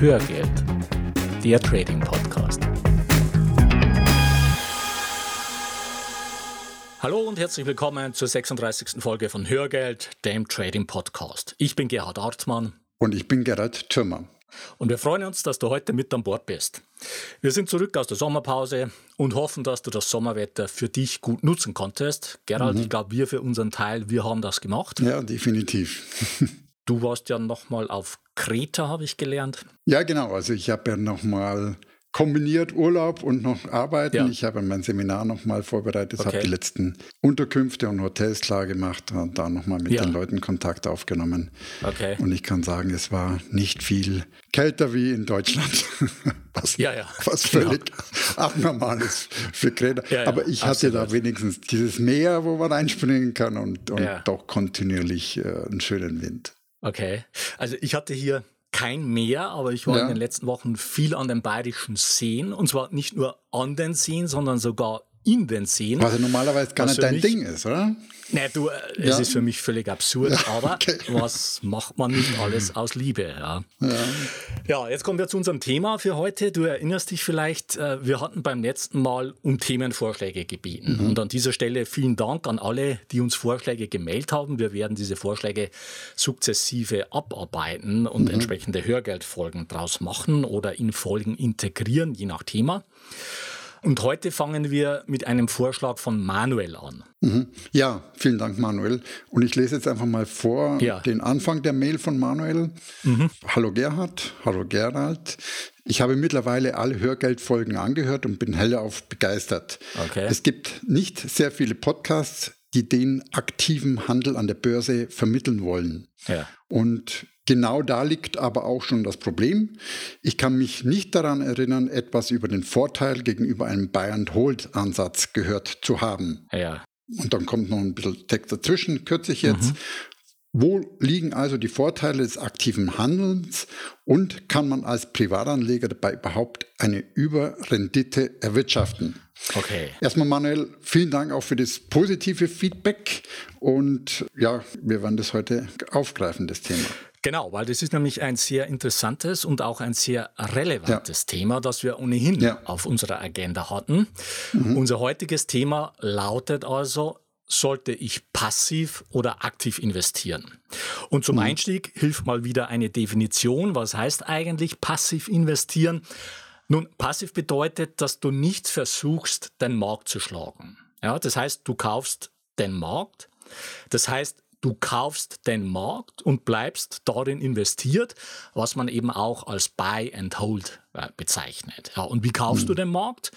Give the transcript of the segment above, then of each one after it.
Hörgeld, der Trading Podcast. Hallo und herzlich willkommen zur 36. Folge von Hörgeld, dem Trading Podcast. Ich bin Gerhard Artmann. Und ich bin Gerhard Thürmer. Und wir freuen uns, dass du heute mit an Bord bist. Wir sind zurück aus der Sommerpause und hoffen, dass du das Sommerwetter für dich gut nutzen konntest. Gerald, mhm. ich glaube, wir für unseren Teil, wir haben das gemacht. Ja, definitiv. Du warst ja nochmal auf Kreta, habe ich gelernt. Ja, genau. Also ich habe ja nochmal kombiniert Urlaub und noch Arbeiten. Ja. Ich habe mein Seminar nochmal vorbereitet, okay. habe die letzten Unterkünfte und Hotels klar gemacht und da nochmal mit ja. den Leuten Kontakt aufgenommen. Okay. Und ich kann sagen, es war nicht viel kälter wie in Deutschland, was, ja, was völlig genau. abnormal ist für Kreta. Aber ich hatte da wenigstens dieses Meer, wo man einspringen kann und, und doch kontinuierlich äh, einen schönen Wind. Okay. Also ich hatte hier kein Meer, aber ich war ja. in den letzten Wochen viel an den bayerischen Seen. Und zwar nicht nur an den Seen, sondern sogar in den Seen. Was ja normalerweise gar nicht dein Ding ist, oder? Nein, du, äh, es ja. ist für mich völlig absurd, ja, aber okay. was macht man nicht alles aus Liebe? Ja. ja. Ja. jetzt kommen wir zu unserem Thema für heute. Du erinnerst dich vielleicht, äh, wir hatten beim letzten Mal um Themenvorschläge gebeten. Mhm. Und an dieser Stelle vielen Dank an alle, die uns Vorschläge gemeldet haben. Wir werden diese Vorschläge sukzessive abarbeiten und mhm. entsprechende Hörgeldfolgen draus machen oder in Folgen integrieren, je nach Thema. Und heute fangen wir mit einem Vorschlag von Manuel an. Mhm. Ja, vielen Dank, Manuel. Und ich lese jetzt einfach mal vor ja. den Anfang der Mail von Manuel. Mhm. Hallo Gerhard, hallo Gerald. Ich habe mittlerweile alle Hörgeldfolgen angehört und bin hellauf begeistert. Okay. Es gibt nicht sehr viele Podcasts, die den aktiven Handel an der Börse vermitteln wollen. Ja. Und Genau da liegt aber auch schon das Problem. Ich kann mich nicht daran erinnern, etwas über den Vorteil gegenüber einem Buy-and-Hold-Ansatz gehört zu haben. Ja. Und dann kommt noch ein bisschen Text dazwischen, kürze ich jetzt. Mhm. Wo liegen also die Vorteile des aktiven Handelns und kann man als Privatanleger dabei überhaupt eine Überrendite erwirtschaften? Okay. Erstmal Manuel, vielen Dank auch für das positive Feedback und ja, wir werden das heute aufgreifen, das Thema. Genau, weil das ist nämlich ein sehr interessantes und auch ein sehr relevantes ja. Thema, das wir ohnehin ja. auf unserer Agenda hatten. Mhm. Unser heutiges Thema lautet also, sollte ich passiv oder aktiv investieren? Und zum mhm. Einstieg hilft mal wieder eine Definition. Was heißt eigentlich passiv investieren? Nun, passiv bedeutet, dass du nicht versuchst, den Markt zu schlagen. Ja, das heißt, du kaufst den Markt. Das heißt, Du kaufst den Markt und bleibst darin investiert, was man eben auch als Buy and Hold äh, bezeichnet. Ja, und wie kaufst mhm. du den Markt?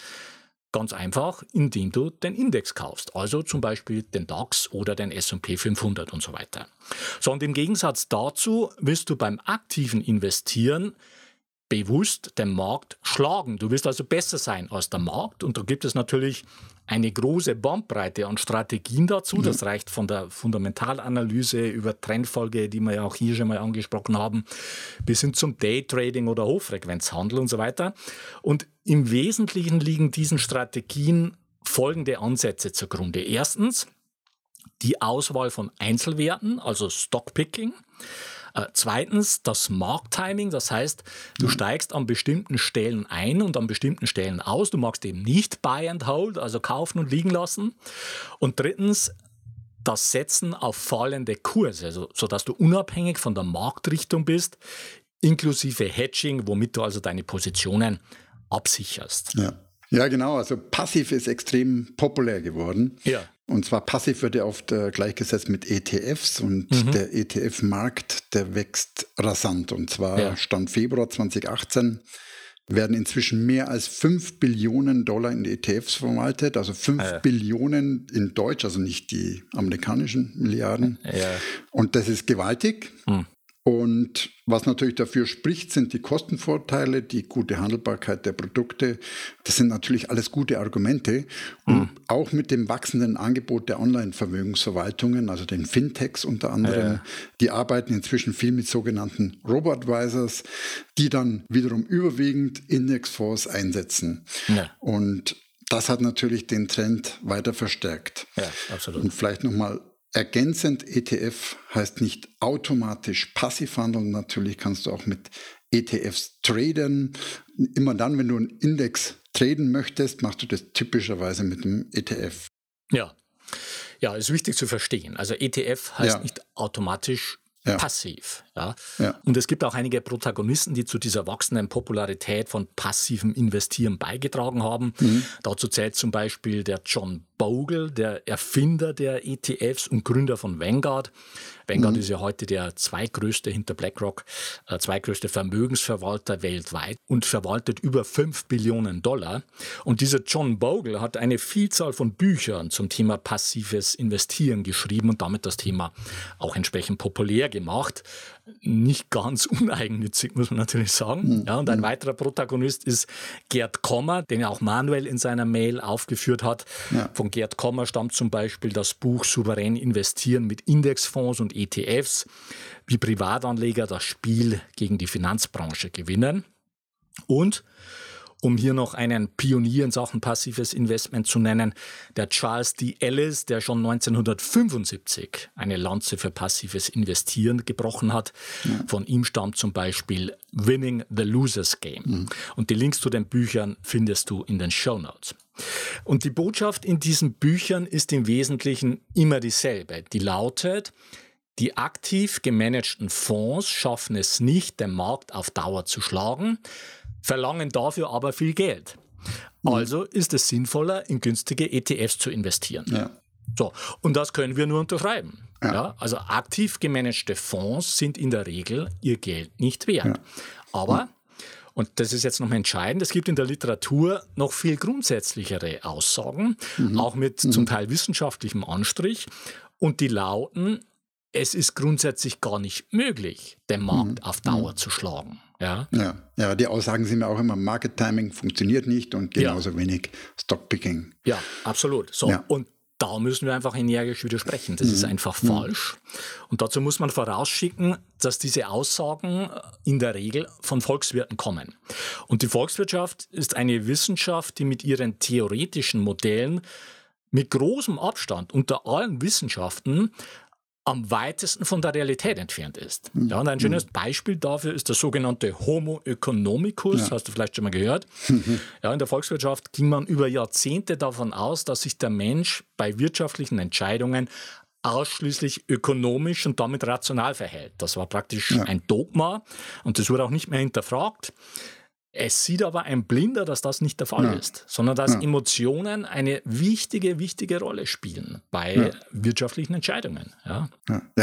Ganz einfach, indem du den Index kaufst, also zum Beispiel den DAX oder den S&P 500 und so weiter. So, und im Gegensatz dazu wirst du beim aktiven Investieren bewusst den Markt schlagen. Du wirst also besser sein als der Markt und da gibt es natürlich eine große Bandbreite an Strategien dazu. Mhm. Das reicht von der Fundamentalanalyse über Trendfolge, die wir ja auch hier schon mal angesprochen haben, bis hin zum Daytrading oder Hochfrequenzhandel und so weiter. Und im Wesentlichen liegen diesen Strategien folgende Ansätze zugrunde. Erstens die Auswahl von Einzelwerten, also Stockpicking. Äh, zweitens das Markttiming, das heißt, du mhm. steigst an bestimmten Stellen ein und an bestimmten Stellen aus. Du magst eben nicht Buy and Hold, also kaufen und liegen lassen. Und drittens das Setzen auf fallende Kurse, also, sodass du unabhängig von der Marktrichtung bist, inklusive Hedging, womit du also deine Positionen absicherst. Ja. Ja, genau. Also passiv ist extrem populär geworden. Ja. Und zwar passiv wird ja oft äh, gleichgesetzt mit ETFs und mhm. der ETF-Markt, der wächst rasant. Und zwar ja. Stand Februar 2018 werden inzwischen mehr als 5 Billionen Dollar in ETFs verwaltet, also 5 ah, ja. Billionen in Deutsch, also nicht die amerikanischen Milliarden. Ja. Und das ist gewaltig. Mhm. Und was natürlich dafür spricht, sind die Kostenvorteile, die gute Handelbarkeit der Produkte. Das sind natürlich alles gute Argumente. Und mhm. auch mit dem wachsenden Angebot der Online-Vermögensverwaltungen, also den Fintechs unter anderem, ja. die arbeiten inzwischen viel mit sogenannten Robo-Advisors, die dann wiederum überwiegend Indexfonds einsetzen. Ja. Und das hat natürlich den Trend weiter verstärkt. Ja, absolut. Und vielleicht nochmal Ergänzend ETF heißt nicht automatisch passiv handeln. Natürlich kannst du auch mit ETFs traden. Immer dann, wenn du einen Index traden möchtest, machst du das typischerweise mit einem ETF. Ja. Ja, ist wichtig zu verstehen. Also ETF heißt ja. nicht automatisch ja. passiv. Ja? ja? Und es gibt auch einige Protagonisten, die zu dieser wachsenden Popularität von passivem Investieren beigetragen haben. Mhm. Dazu zählt zum Beispiel der John Bogle, der Erfinder der ETFs und Gründer von Vanguard. Vanguard mhm. ist ja heute der zweitgrößte hinter BlackRock, äh, zweitgrößte Vermögensverwalter weltweit und verwaltet über 5 Billionen Dollar. Und dieser John Bogle hat eine Vielzahl von Büchern zum Thema passives Investieren geschrieben und damit das Thema auch entsprechend populär gemacht. Nicht ganz uneigennützig, muss man natürlich sagen. Mhm. Ja, und ein mhm. weiterer Protagonist ist Gerd Kommer, den er auch Manuel in seiner Mail aufgeführt hat. Ja. Von Gerd Kommer stammt zum Beispiel das Buch Souverän investieren mit Indexfonds und ETFs, wie Privatanleger das Spiel gegen die Finanzbranche gewinnen. Und um hier noch einen Pionier in Sachen passives Investment zu nennen, der Charles D. Ellis, der schon 1975 eine Lanze für passives Investieren gebrochen hat. Ja. Von ihm stammt zum Beispiel Winning the Losers Game. Mhm. Und die Links zu den Büchern findest du in den Show Notes. Und die Botschaft in diesen Büchern ist im Wesentlichen immer dieselbe. Die lautet, die aktiv gemanagten Fonds schaffen es nicht, den Markt auf Dauer zu schlagen, verlangen dafür aber viel Geld. Mhm. Also ist es sinnvoller, in günstige ETFs zu investieren. Ja. So, und das können wir nur unterschreiben. Ja. ja. also aktiv gemanagte Fonds sind in der Regel ihr Geld nicht wert. Aber, und das ist jetzt noch entscheidend, es gibt in der Literatur noch viel grundsätzlichere Aussagen, mhm. auch mit mhm. zum Teil wissenschaftlichem Anstrich. Und die lauten, es ist grundsätzlich gar nicht möglich, den Markt mhm. auf Dauer mhm. zu schlagen. Ja? ja? Ja, die Aussagen sind ja auch immer, Market Timing funktioniert nicht und genauso ja. wenig Stockpicking. Ja, absolut. So, ja. und da müssen wir einfach energisch widersprechen. Das mhm. ist einfach mhm. falsch. Und dazu muss man vorausschicken, dass diese Aussagen in der Regel von Volkswirten kommen. Und die Volkswirtschaft ist eine Wissenschaft, die mit ihren theoretischen Modellen mit großem Abstand unter allen Wissenschaften am weitesten von der Realität entfernt ist. Mhm. Ja, und ein schönes mhm. Beispiel dafür ist der sogenannte Homo economicus, ja. hast du vielleicht schon mal gehört. Mhm. Ja, in der Volkswirtschaft ging man über Jahrzehnte davon aus, dass sich der Mensch bei wirtschaftlichen Entscheidungen ausschließlich ökonomisch und damit rational verhält. Das war praktisch ja. ein Dogma und das wurde auch nicht mehr hinterfragt. Es sieht aber ein Blinder, dass das nicht der Fall ja. ist, sondern dass ja. Emotionen eine wichtige, wichtige Rolle spielen bei ja. wirtschaftlichen Entscheidungen. Ja.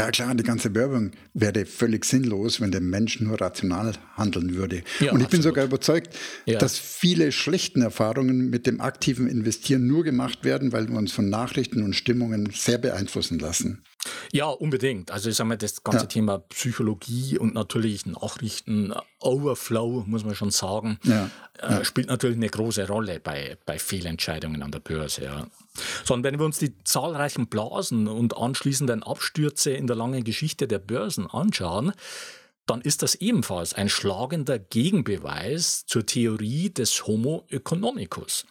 klar, die ganze Werbung wäre völlig sinnlos, wenn der Mensch nur rational handeln würde. Und ich absolut. bin sogar überzeugt, dass viele schlechten Erfahrungen mit dem aktiven Investieren nur gemacht werden, weil wir uns von Nachrichten und Stimmungen sehr beeinflussen lassen. Ja, unbedingt. Also ich sage mal, das ganze ja. Thema Psychologie und natürlich Nachrichten, Overflow, muss man schon sagen, ja. Äh, spielt natürlich eine große Rolle bei, bei Fehlentscheidungen an der Börse. Ja. Sondern wenn wir uns die zahlreichen Blasen und anschließenden Abstürze in der langen Geschichte der Börsen anschauen, dann ist das ebenfalls ein schlagender Gegenbeweis zur Theorie des Homo economicus.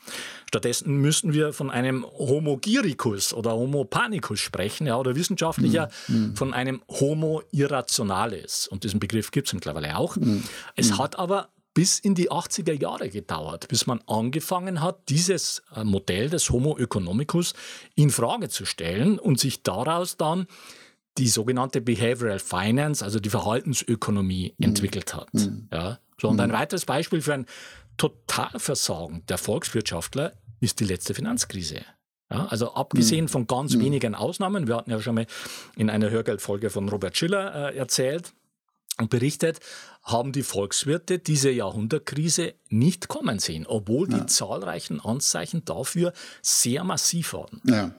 Stattdessen müssten wir von einem Homo gyricus oder Homo panicus sprechen, ja, oder wissenschaftlicher mm, von einem Homo irrationalis. Und diesen Begriff gibt es mittlerweile auch. Mm, es mm. hat aber bis in die 80er Jahre gedauert, bis man angefangen hat, dieses äh, Modell des Homo economicus in Frage zu stellen und sich daraus dann die sogenannte Behavioral Finance, also die Verhaltensökonomie, mhm. entwickelt hat. Mhm. Ja? So, und ein mhm. weiteres Beispiel für ein Totalversagen der Volkswirtschaftler ist die letzte Finanzkrise. Ja, also abgesehen mhm. von ganz mhm. wenigen Ausnahmen, wir hatten ja schon mal in einer Hörgeldfolge von Robert Schiller äh, erzählt und berichtet, haben die Volkswirte diese Jahrhundertkrise nicht kommen sehen, obwohl ja. die zahlreichen Anzeichen dafür sehr massiv waren. Ja.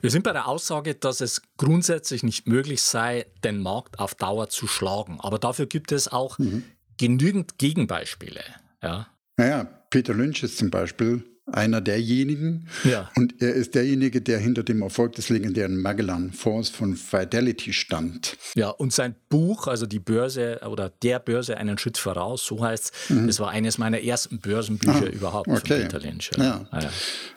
Wir sind bei der Aussage, dass es grundsätzlich nicht möglich sei, den Markt auf Dauer zu schlagen. Aber dafür gibt es auch mhm. genügend Gegenbeispiele. Ja. Naja, Peter Lynch ist zum Beispiel einer derjenigen. Ja. Und er ist derjenige, der hinter dem Erfolg des legendären Magellan-Fonds von Fidelity stand. Ja, und sein Buch, also die Börse oder der Börse einen Schritt voraus, so heißt es, mhm. das war eines meiner ersten Börsenbücher ah, überhaupt okay. von Peter Lynch. Ja. ja. Ah, ja.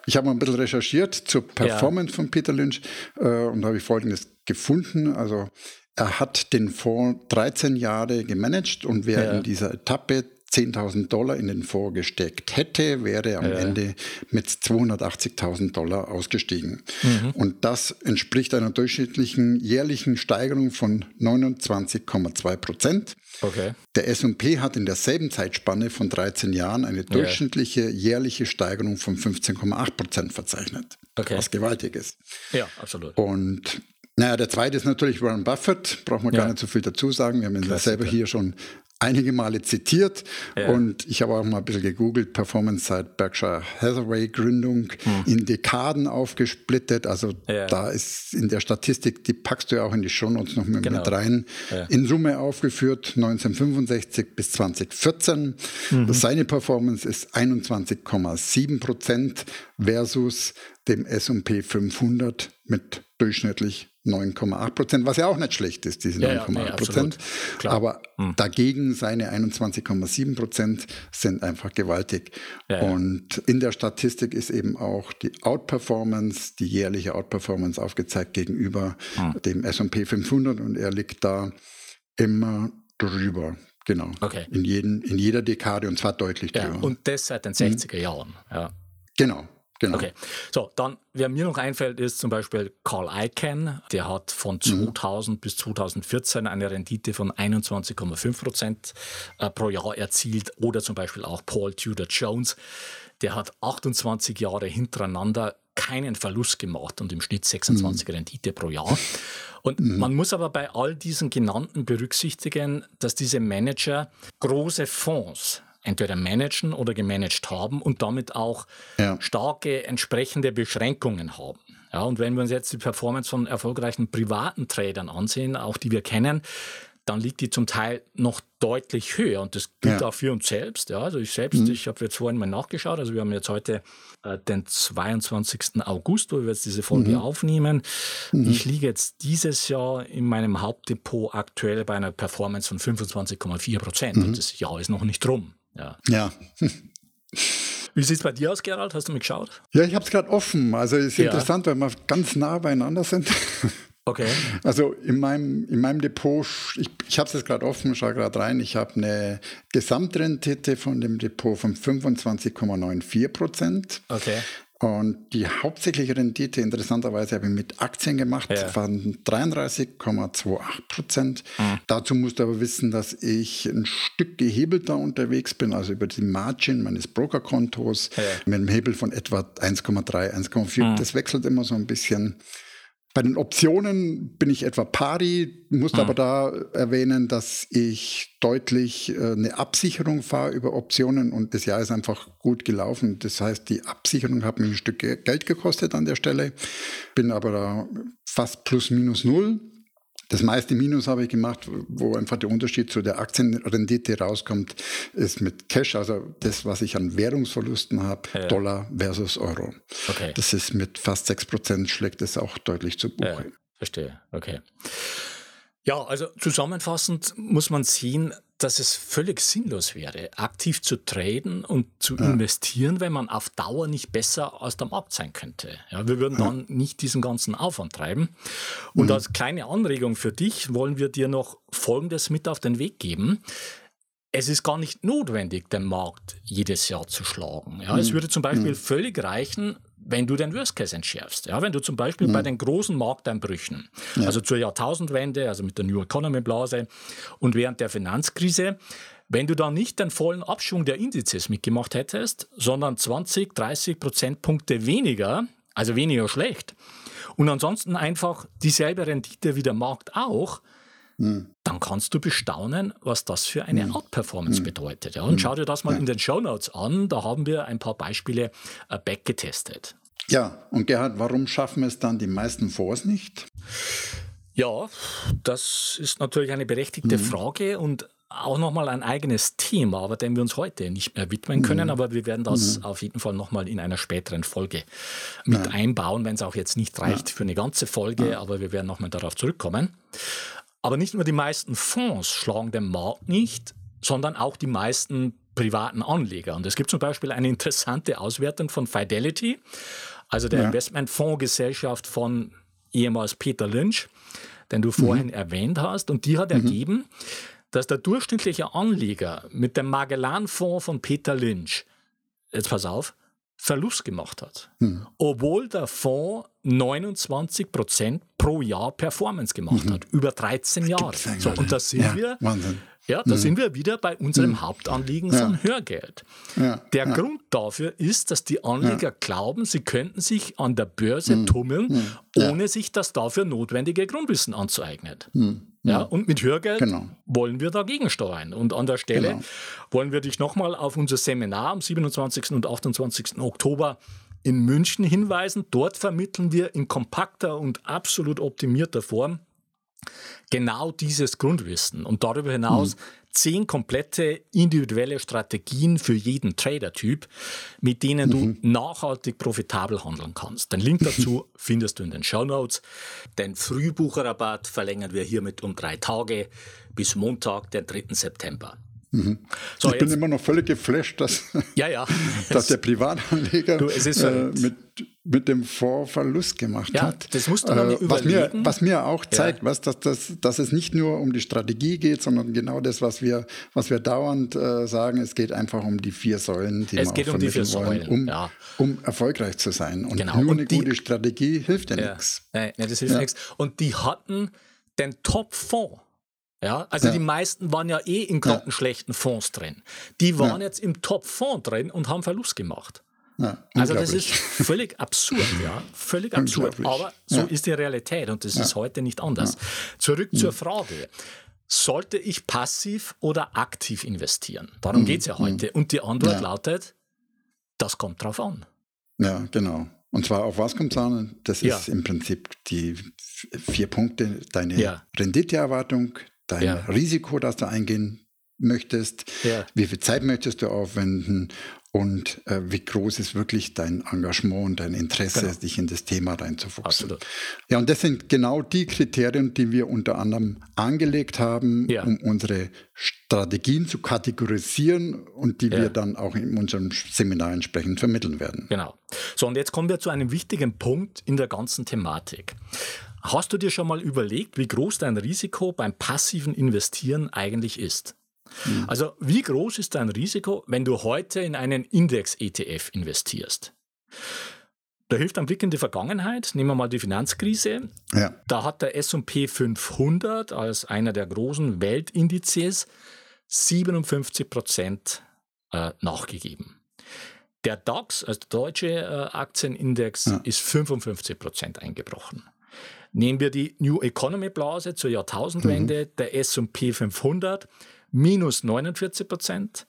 Ich habe mal ein bisschen recherchiert zur Performance von Peter Lynch äh, und habe ich Folgendes gefunden. Also er hat den Fonds 13 Jahre gemanagt und in dieser Etappe 10.000 Dollar in den Fonds gesteckt hätte, wäre am ja. Ende mit 280.000 Dollar ausgestiegen. Mhm. Und das entspricht einer durchschnittlichen jährlichen Steigerung von 29,2 Prozent. Okay. Der S&P hat in derselben Zeitspanne von 13 Jahren eine durchschnittliche ja. jährliche Steigerung von 15,8 Prozent verzeichnet. Okay. Was gewaltig ist. Ja, absolut. Und naja, der zweite ist natürlich Warren Buffett, braucht man ja. gar nicht so viel dazu sagen. Wir haben ihn ja selber hier schon einige Male zitiert ja. und ich habe auch mal ein bisschen gegoogelt, Performance seit Berkshire Hathaway Gründung hm. in Dekaden aufgesplittet, also ja. da ist in der Statistik, die packst du ja auch in die Shownotes noch mit, genau. mit rein, ja. in Summe aufgeführt 1965 bis 2014. Mhm. Seine Performance ist 21,7 Prozent versus dem S&P 500 mit durchschnittlich 9,8 Prozent, was ja auch nicht schlecht ist, diese 9,8 ja, ja, Prozent. Nee, Aber hm. dagegen seine 21,7 Prozent sind einfach gewaltig. Ja, und in der Statistik ist eben auch die Outperformance, die jährliche Outperformance aufgezeigt gegenüber hm. dem S&P 500 und er liegt da immer drüber. Genau. Okay. In, jeden, in jeder Dekade und zwar deutlich drüber. und das seit den 60er Jahren. Ja. Genau. Genau. Okay, so, dann, wer mir noch einfällt, ist zum Beispiel Carl Icahn. Der hat von 2000 mhm. bis 2014 eine Rendite von 21,5 Prozent äh, pro Jahr erzielt. Oder zum Beispiel auch Paul Tudor Jones. Der hat 28 Jahre hintereinander keinen Verlust gemacht und im Schnitt 26 mhm. Rendite pro Jahr. Und mhm. man muss aber bei all diesen genannten berücksichtigen, dass diese Manager große Fonds entweder managen oder gemanagt haben und damit auch ja. starke entsprechende Beschränkungen haben. Ja, und wenn wir uns jetzt die Performance von erfolgreichen privaten Tradern ansehen, auch die wir kennen, dann liegt die zum Teil noch deutlich höher. Und das gilt ja. auch für uns selbst. Ja, also ich selbst, mhm. ich habe jetzt vorhin mal nachgeschaut. Also wir haben jetzt heute äh, den 22. August, wo wir jetzt diese Folge mhm. aufnehmen. Mhm. Ich liege jetzt dieses Jahr in meinem Hauptdepot aktuell bei einer Performance von 25,4 Prozent. Und mhm. das Jahr ist noch nicht rum. Ja. ja. Wie sieht es bei dir aus, Gerald? Hast du mich geschaut? Ja, ich habe es gerade offen. Also es ist ja. interessant, weil wir ganz nah beieinander sind. Okay. Also in meinem, in meinem Depot, ich, ich habe es jetzt gerade offen, schaue gerade rein, ich habe eine Gesamtrendite von dem Depot von 25,94 Prozent. Okay. Und die hauptsächliche Rendite, interessanterweise, habe ich mit Aktien gemacht, ja. waren 33,28 Prozent. Mhm. Dazu musst du aber wissen, dass ich ein Stück gehebelter unterwegs bin, also über die Margin meines Brokerkontos ja. mit einem Hebel von etwa 1,3, 1,4. Mhm. Das wechselt immer so ein bisschen. Bei den Optionen bin ich etwa pari, muss mhm. aber da erwähnen, dass ich deutlich äh, eine Absicherung fahre über Optionen und das Jahr ist einfach gut gelaufen. Das heißt, die Absicherung hat mich ein Stück Geld gekostet an der Stelle, bin aber da fast plus minus null das meiste Minus habe ich gemacht, wo einfach der Unterschied zu der Aktienrendite rauskommt, ist mit Cash, also das, was ich an Währungsverlusten habe, ja. Dollar versus Euro. Okay. Das ist mit fast 6% schlägt es auch deutlich zu Buche. Ja, verstehe, okay. Ja, also zusammenfassend muss man sehen, dass es völlig sinnlos wäre, aktiv zu traden und zu ja. investieren, wenn man auf Dauer nicht besser aus dem Markt sein könnte. Ja, wir würden dann nicht diesen ganzen Aufwand treiben. Und mhm. als kleine Anregung für dich wollen wir dir noch Folgendes mit auf den Weg geben. Es ist gar nicht notwendig, den Markt jedes Jahr zu schlagen. Ja, mhm. Es würde zum Beispiel mhm. völlig reichen, wenn du den Worst Case entschärfst. Ja, wenn du zum Beispiel mhm. bei den großen Markteinbrüchen, ja. also zur Jahrtausendwende, also mit der New Economy Blase und während der Finanzkrise, wenn du da nicht den vollen Abschwung der Indizes mitgemacht hättest, sondern 20, 30 Prozentpunkte weniger, also weniger schlecht, und ansonsten einfach dieselbe Rendite wie der Markt auch, mhm. dann kannst du bestaunen, was das für eine mhm. Outperformance mhm. bedeutet. Ja, und mhm. schau dir das mal in den Show Notes an, da haben wir ein paar Beispiele äh, backgetestet. Ja, und Gerhard, warum schaffen es dann die meisten Fonds nicht? Ja, das ist natürlich eine berechtigte mhm. Frage und auch nochmal ein eigenes Thema, aber dem wir uns heute nicht mehr widmen können. Mhm. Aber wir werden das mhm. auf jeden Fall nochmal in einer späteren Folge mit ja. einbauen, wenn es auch jetzt nicht reicht ja. für eine ganze Folge, ja. aber wir werden nochmal darauf zurückkommen. Aber nicht nur die meisten Fonds schlagen den Markt nicht, sondern auch die meisten privaten Anleger. Und es gibt zum Beispiel eine interessante Auswertung von Fidelity, also der ja. Investmentfondsgesellschaft von ehemals Peter Lynch. den du vorhin mhm. erwähnt hast. Und die hat mhm. ergeben, dass der durchschnittliche Anleger mit dem Magellan-Fonds von Peter Lynch, jetzt pass auf, Verlust gemacht hat. Mhm. Obwohl der Fonds 29 Prozent pro Jahr Performance gemacht mhm. hat, über 13 Jahre. So, und da sind ja, wir. Wahnsinn. Ja, da mhm. sind wir wieder bei unserem mhm. Hauptanliegen ja. von Hörgeld. Ja. Der Grund dafür ist, dass die Anleger glauben, sie könnten sich an der Börse mhm. tummeln, mhm. ohne sich das dafür notwendige Grundwissen anzueignen. Ja, und mit Hörgeld genau. wollen wir dagegen steuern. Und an der Stelle genau. wollen wir dich nochmal auf unser Seminar am 27. und 28. Oktober in München hinweisen. Dort vermitteln wir in kompakter und absolut optimierter Form genau dieses Grundwissen und darüber hinaus mhm. Zehn komplette individuelle Strategien für jeden Trader-Typ, mit denen du mhm. nachhaltig profitabel handeln kannst. Den Link dazu findest du in den Show Notes. Den Frühbucherrabatt verlängern wir hiermit um drei Tage bis Montag, den 3. September. Mhm. So, ich bin immer noch völlig geflasht, dass, ja, ja. dass der Privatanleger du, äh, mit, mit dem Fonds Verlust gemacht ja, hat. Das musst du äh, noch was mir, was mir auch zeigt, was, dass, dass, dass es nicht nur um die Strategie geht, sondern genau das, was wir, was wir dauernd äh, sagen, es geht einfach um die vier Säulen, die es wir geht um die vier wollen, Säulen, um, ja. um erfolgreich zu sein. Und genau. nur und eine die, gute Strategie hilft ja, nichts. Nein, das hilft nichts. Und die hatten den Top-Fonds ja, also ja. die meisten waren ja eh in grottenschlechten ja. Fonds drin. Die waren ja. jetzt im Top-Fonds drin und haben Verlust gemacht. also das ist völlig absurd, ja, völlig absurd. Aber so ist die Realität und das ist heute nicht anders. Zurück zur Frage. Sollte ich passiv oder aktiv investieren? Darum mhm. geht es ja heute. Und die Antwort lautet, das kommt drauf an. Ja, genau. Und zwar auf was kommt es an? Das ist im Prinzip die vier Punkte, deine Renditeerwartung, dein ja. Risiko, das du eingehen möchtest, ja. wie viel Zeit möchtest du aufwenden und äh, wie groß ist wirklich dein Engagement und dein Interesse, genau. dich in das Thema reinzufuchsen. Absolut. Ja, und das sind genau die Kriterien, die wir unter anderem angelegt haben, ja. um unsere Strategien zu kategorisieren und die ja. wir dann auch in unserem Seminar entsprechend vermitteln werden. Genau. So, und jetzt kommen wir zu einem wichtigen Punkt in der ganzen Thematik. Hast du dir schon mal überlegt, wie groß dein Risiko beim passiven Investieren eigentlich ist? Mhm. Also wie groß ist dein Risiko, wenn du heute in einen Index-ETF investierst? Da hilft ein Blick in die Vergangenheit. Nehmen wir mal die Finanzkrise. Ja. Da hat der S&P 500 als einer der großen Weltindizes 57 Prozent äh, nachgegeben. Der DAX, also der deutsche äh, Aktienindex, ja. ist 55 Prozent eingebrochen. Nehmen wir die New Economy Blase zur Jahrtausendwende, mhm. der S&P 500 minus 49 Prozent,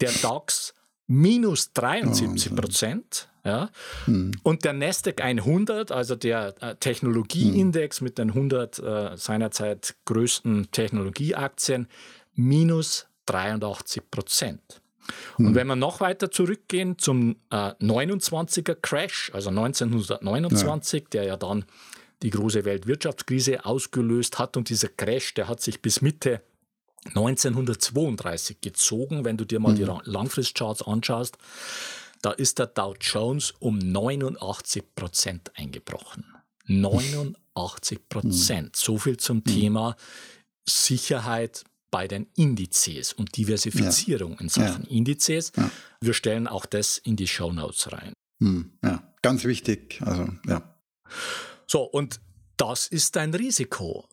der DAX minus 73 Prozent. Ja? Mhm. Und der Nasdaq 100, also der äh, Technologieindex mhm. mit den 100 äh, seinerzeit größten Technologieaktien, minus 83 Prozent. Und hm. wenn wir noch weiter zurückgehen zum äh, 29er Crash, also 1929, ja. der ja dann die große Weltwirtschaftskrise ausgelöst hat. Und dieser Crash, der hat sich bis Mitte 1932 gezogen. Wenn du dir mal mhm. die Langfristcharts anschaust, da ist der Dow Jones um 89 Prozent eingebrochen. 89 Prozent. Mhm. So viel zum mhm. Thema Sicherheit bei den Indizes und Diversifizierung ja. in Sachen ja. Indizes. Ja. Wir stellen auch das in die Show Notes rein. Mhm. Ja, ganz wichtig. Also, ja. So, und das ist dein Risiko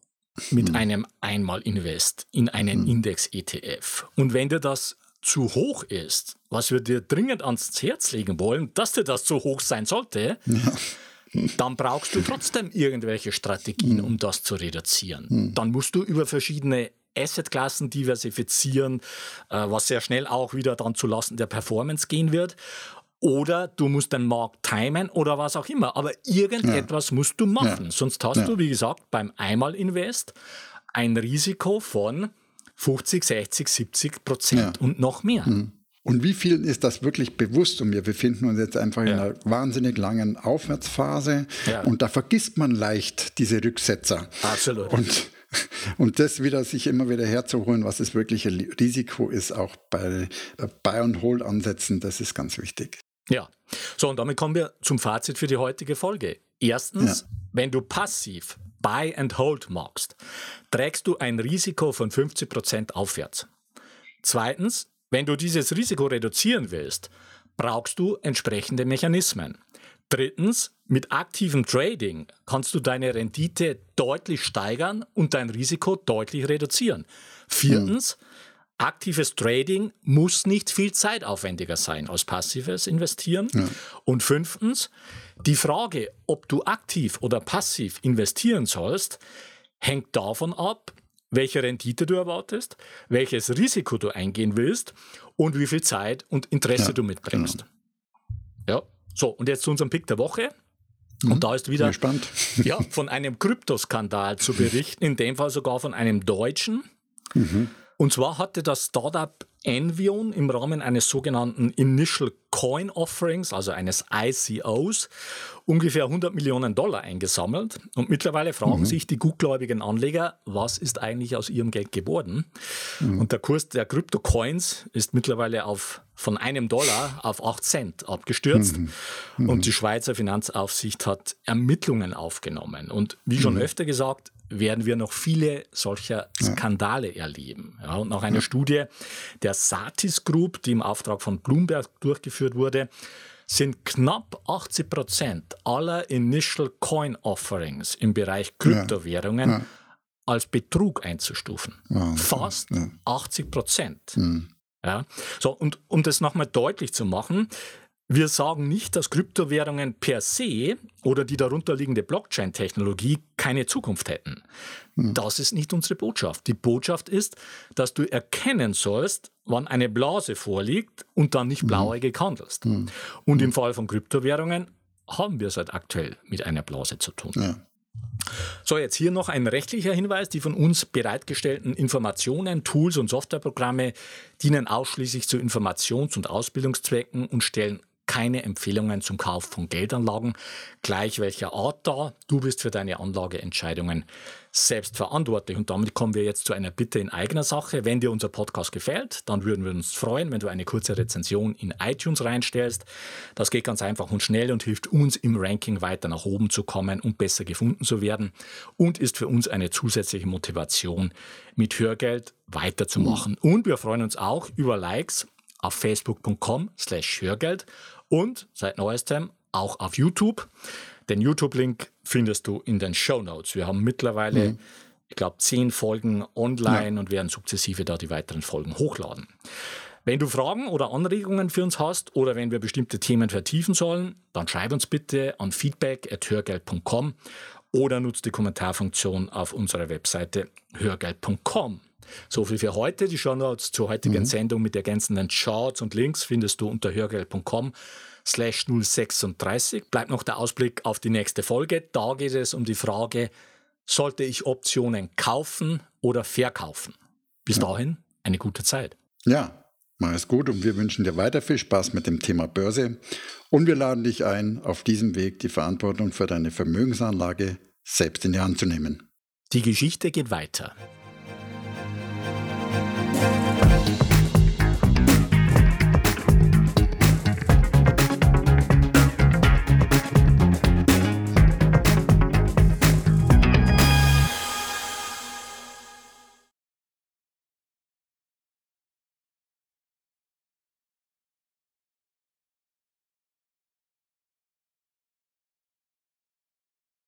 mit hm. einem Einmal-Invest in einen hm. Index-ETF. Und wenn dir das zu hoch ist, was wir dir dringend ans Herz legen wollen, dass dir das zu hoch sein sollte, ja. dann brauchst du trotzdem irgendwelche Strategien, um das zu reduzieren. Hm. Dann musst du über verschiedene Assetklassen diversifizieren, äh, was sehr schnell auch wieder dann zulasten der Performance gehen wird. Oder du musst den Markt timen oder was auch immer. Aber irgendetwas ja. musst du machen. Ja. Sonst hast ja. du, wie gesagt, beim Einmal-Invest ein Risiko von 50, 60, 70 Prozent und noch mehr. Mhm. Und wie vielen ist das wirklich bewusst? Und wir befinden uns jetzt einfach in einer wahnsinnig langen Aufwärtsphase. Und da vergisst man leicht diese Rücksetzer. Absolut. Und und das wieder sich immer wieder herzuholen, was das wirkliche Risiko ist, auch bei Buy-and-Hold-Ansätzen, das ist ganz wichtig. Ja, so und damit kommen wir zum Fazit für die heutige Folge. Erstens, ja. wenn du passiv Buy and Hold magst, trägst du ein Risiko von 50 Prozent aufwärts. Zweitens, wenn du dieses Risiko reduzieren willst, brauchst du entsprechende Mechanismen. Drittens, mit aktivem Trading kannst du deine Rendite deutlich steigern und dein Risiko deutlich reduzieren. Viertens, aktives Trading muss nicht viel zeitaufwendiger sein als passives Investieren. Ja. Und fünftens, die Frage, ob du aktiv oder passiv investieren sollst, hängt davon ab, welche Rendite du erwartest, welches Risiko du eingehen willst und wie viel Zeit und Interesse ja, du mitbringst. Genau. Ja, so, und jetzt zu unserem Pick der Woche. Und mhm, da ist wieder ja, von einem Kryptoskandal zu berichten, in dem Fall sogar von einem Deutschen. Mhm. Und zwar hatte das Startup Envion im Rahmen eines sogenannten Initial Coin Offerings, also eines ICOs, ungefähr 100 Millionen Dollar eingesammelt. Und mittlerweile fragen mhm. sich die gutgläubigen Anleger, was ist eigentlich aus ihrem Geld geworden? Mhm. Und der Kurs der Krypto-Coins ist mittlerweile auf, von einem Dollar auf 8 Cent abgestürzt. Mhm. mhm. Und die Schweizer Finanzaufsicht hat Ermittlungen aufgenommen. Und wie schon mhm. öfter gesagt, werden wir noch viele solcher Skandale ja. erleben. Ja, und nach einer ja. Studie der Satis Group, die im Auftrag von Bloomberg durchgeführt wurde, sind knapp 80 Prozent aller Initial Coin Offerings im Bereich Kryptowährungen als Betrug einzustufen. Fast 80 Prozent. Mhm. Ja. So, und um das nochmal deutlich zu machen, wir sagen nicht, dass Kryptowährungen per se oder die darunterliegende Blockchain-Technologie keine Zukunft hätten. Hm. Das ist nicht unsere Botschaft. Die Botschaft ist, dass du erkennen sollst, wann eine Blase vorliegt und dann nicht hm. blauäugig handelst. Hm. Und im Fall von Kryptowährungen haben wir seit aktuell mit einer Blase zu tun. Ja. So, jetzt hier noch ein rechtlicher Hinweis. Die von uns bereitgestellten Informationen, Tools und Softwareprogramme dienen ausschließlich zu Informations- und Ausbildungszwecken und stellen keine Empfehlungen zum Kauf von Geldanlagen, gleich welcher Art da. Du bist für deine Anlageentscheidungen selbst verantwortlich. Und damit kommen wir jetzt zu einer Bitte in eigener Sache. Wenn dir unser Podcast gefällt, dann würden wir uns freuen, wenn du eine kurze Rezension in iTunes reinstellst. Das geht ganz einfach und schnell und hilft uns im Ranking weiter nach oben zu kommen und besser gefunden zu werden und ist für uns eine zusätzliche Motivation, mit Hörgeld weiterzumachen. Und wir freuen uns auch über Likes auf facebook.com slash Hörgeld und seit neuestem auch auf YouTube. Den YouTube-Link findest du in den Show Notes. Wir haben mittlerweile, mhm. ich glaube, zehn Folgen online ja. und werden sukzessive da die weiteren Folgen hochladen. Wenn du Fragen oder Anregungen für uns hast oder wenn wir bestimmte Themen vertiefen sollen, dann schreib uns bitte an feedback.hörgeld.com oder nutze die Kommentarfunktion auf unserer Webseite hörgeld.com. So viel für heute. Die Shownotes zur heutigen mhm. Sendung mit ergänzenden Charts und Links findest du unter hörgeld.com slash 036. Bleibt noch der Ausblick auf die nächste Folge. Da geht es um die Frage, sollte ich Optionen kaufen oder verkaufen? Bis ja. dahin eine gute Zeit. Ja, mach es gut und wir wünschen dir weiter viel Spaß mit dem Thema Börse. Und wir laden dich ein, auf diesem Weg die Verantwortung für deine Vermögensanlage selbst in die Hand zu nehmen. Die Geschichte geht weiter. Música